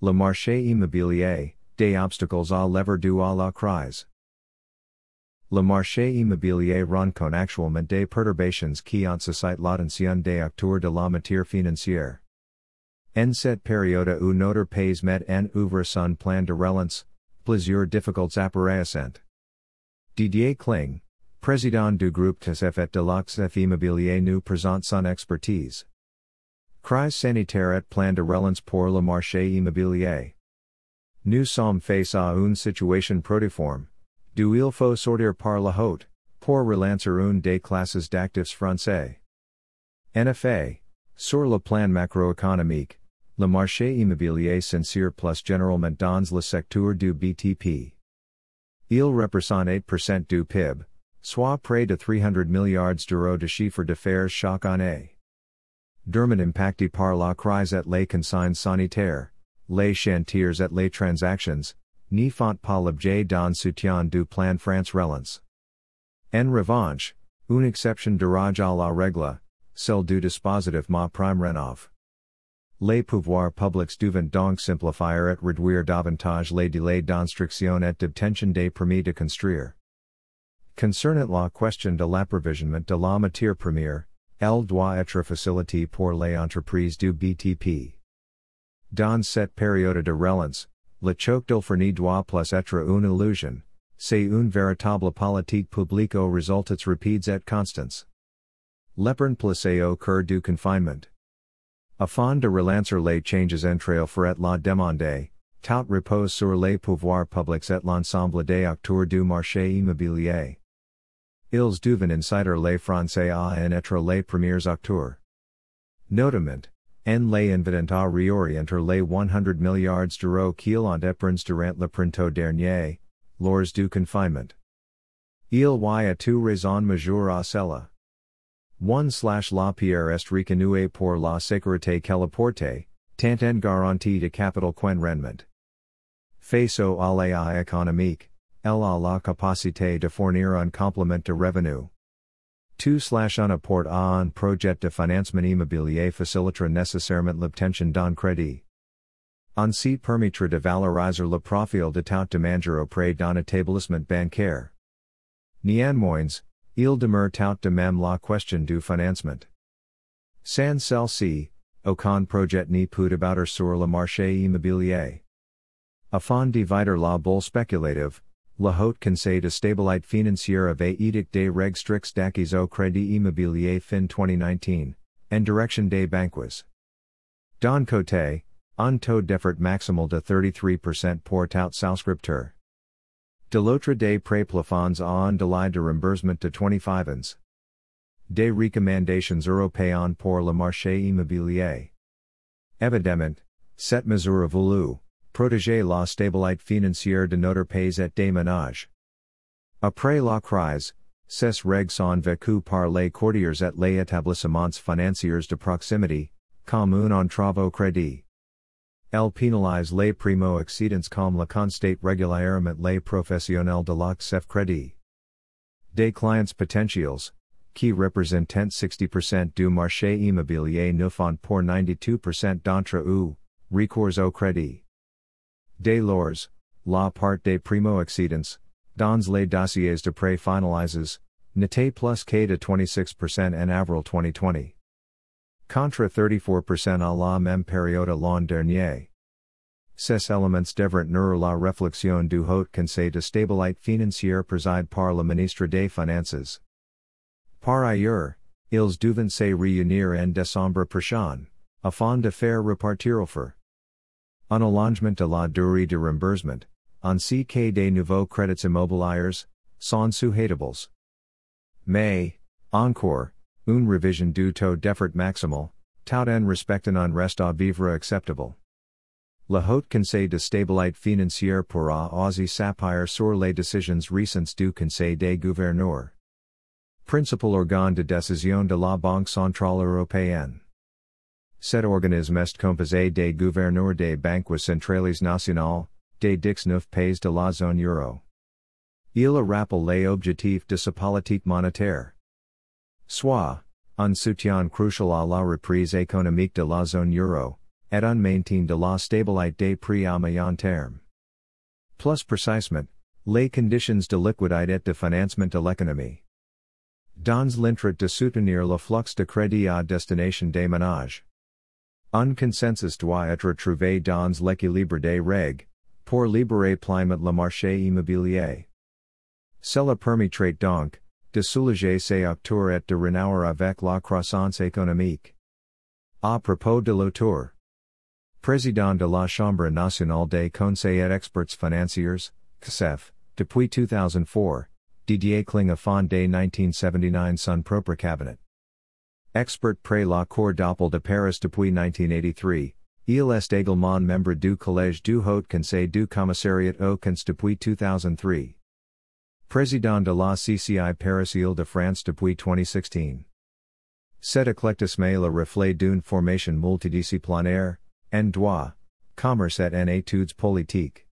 Le marché immobilier, des obstacles à lever du à la crise. Le marché immobilier rencontre actuellement des perturbations qui ont suscite l'attention des acteurs de la matière financière. En cette période où notre pays met en ouvre son plan de relance, plusieurs difficultés apparaissent. Didier Kling, président du groupe TSF de l'Oxf Immobilier nous présente son expertise. Crise sanitaire et plan de relance pour le marché immobilier. Nous sommes face à une situation protiforme, d'où il faut sortir par la haute, pour relancer une des classes d'actifs français. Effet, sur le plan macroéconomique, le marché immobilier sincère plus généralement dans le secteur du BTP. Il représente 8% du PIB, soit près de 300 milliards d'euros de chiffre d'affaires chaque année. Dermot impacté par la crise et les consignes sanitaires, les chantiers et les transactions, n'y font pas l'objet d'un soutien du plan France Relance. En revanche, une exception derage à la règle, celle du dispositif MaPrimeRénov'. Les pouvoirs publics doivent donc simplifier et réduire davantage les délais d'instruction et d'obtention des permis de construire. Concernant la question de l'approvisionnement de la matière première, elle doit être facilitée pour les entreprises du BTP. Dans cette période de relance, le choc d'Olferny doit plus être une illusion, c'est une véritable politique publique aux résultats rapides et constants. Lepern placé au cœur du confinement. Afin de relancer les changes entre for la demande, tout repose sur les pouvoirs publics et l'ensemble des acteurs du marché immobilier. Ils devaient inciter les Français à en être les premiers acteurs. Notamment, en les invitant à réorienter les 100 milliards d'euros qu'ils ont épargnés durant le printemps dernier, lors du confinement. Il y a two raisons majeures à cela. 1 slash la pierre est reconnuée pour la sécurité qu'elle tant en garantie de capital qu'en rendement. Face au aléa économique, elle a la capacité de fournir un complément de revenu. 2 slash un apport à un projet de financement immobilier facilitera nécessairement l'obtention d'un crédit. Ainsi permettra de valoriser le profil de tout demander auprès d'un établissement bancaire. Néanmoins, il demeure tout de même la question du financement. Sans celle-ci, aucun projet ne peut aboutir sur le marché immobilier. Afin d'éviter la bulle spéculative, La Haut Conseil de stabilité financière avait édicté des règles strictes d'acquis au crédit immobilier fin 2019, en direction des banques. Don côté, un taux d'effort maximal de 33% pour tout souscripteur. De l'autre des pré plafonds à délai de remboursement de 25 ans. Des recommandations européennes pour le marché immobilier. Évidemment, cette mesure voulue, protéger la stabilité financière de notre pays et des ménages. Après la crise, ces règles sont vécues par les courtiers et les établissements financiers de proximité, comme un entrave au crédit. Elle pénalise les primo accédants comme la constate régulièrement les professionnels de l'accès crédit. Des clients potentiels, qui représentent 60% du marché immobilier ne font pour 92% d'entre eux, recours au crédit. Dès lors, la part des primo accédants, dans les dossiers de prêt finalizes, n'était plus que de 26% en avril 2020. Contre 34% à la même période l'an dernier. Ces éléments devraient nourrir la réflexion du Haut Conseil de stabilité financière préside par le ministre des Finances. Par ailleurs, ils devaient se réunir en décembre prochain, afin de faire repartir offre. Un allongement de la durée de remboursement, ainsi que des nouveaux crédits immobiliers, sont souhaitables. Mais, encore, une révision du taux d'effort maximal, tout en respectant un reste à vivre acceptable. La Haut Conseil de stabilité financière pourra aussi s'appuyer sur les décisions récentes du Conseil des gouverneurs. Principal organe de décision de la Banque Centrale Européenne. Cet organisme est composé des gouverneurs des banques centrales nationales, des dix neuf pays de la zone euro. Il rappelle les objectifs de sa politique monétaire. Soit, un soutien crucial à la reprise économique de la zone euro, et un maintien de la stabilité des prix à moyen terme. Plus précisement, les conditions de liquidité et de financement de l'économie. Dans l'intérêt de soutenir le flux de crédit à destination des ménages. Un consensus doit être trouvé dans l'équilibre des règles, pour libérer pleinement le marché immobilier. Cela permettrait donc, de soulager ses acteurs et de renouer avec la croissance économique. À propos de l'auteur. Président de la Chambre nationale des conseils et experts financiers, CSEF, depuis 2004, Didier Kling a fondé 1979 son propre cabinet. Expert près la Cour d'appel de Paris depuis 1983, il est également membre du Collège du Haut Conseil du Commissariat aux comptes depuis 2003. Président de la CCI Paris Île-de-France depuis 2016. Cet éclectisme est le reflet d'une formation multidisciplinaire, en droit, commerce et en études politiques.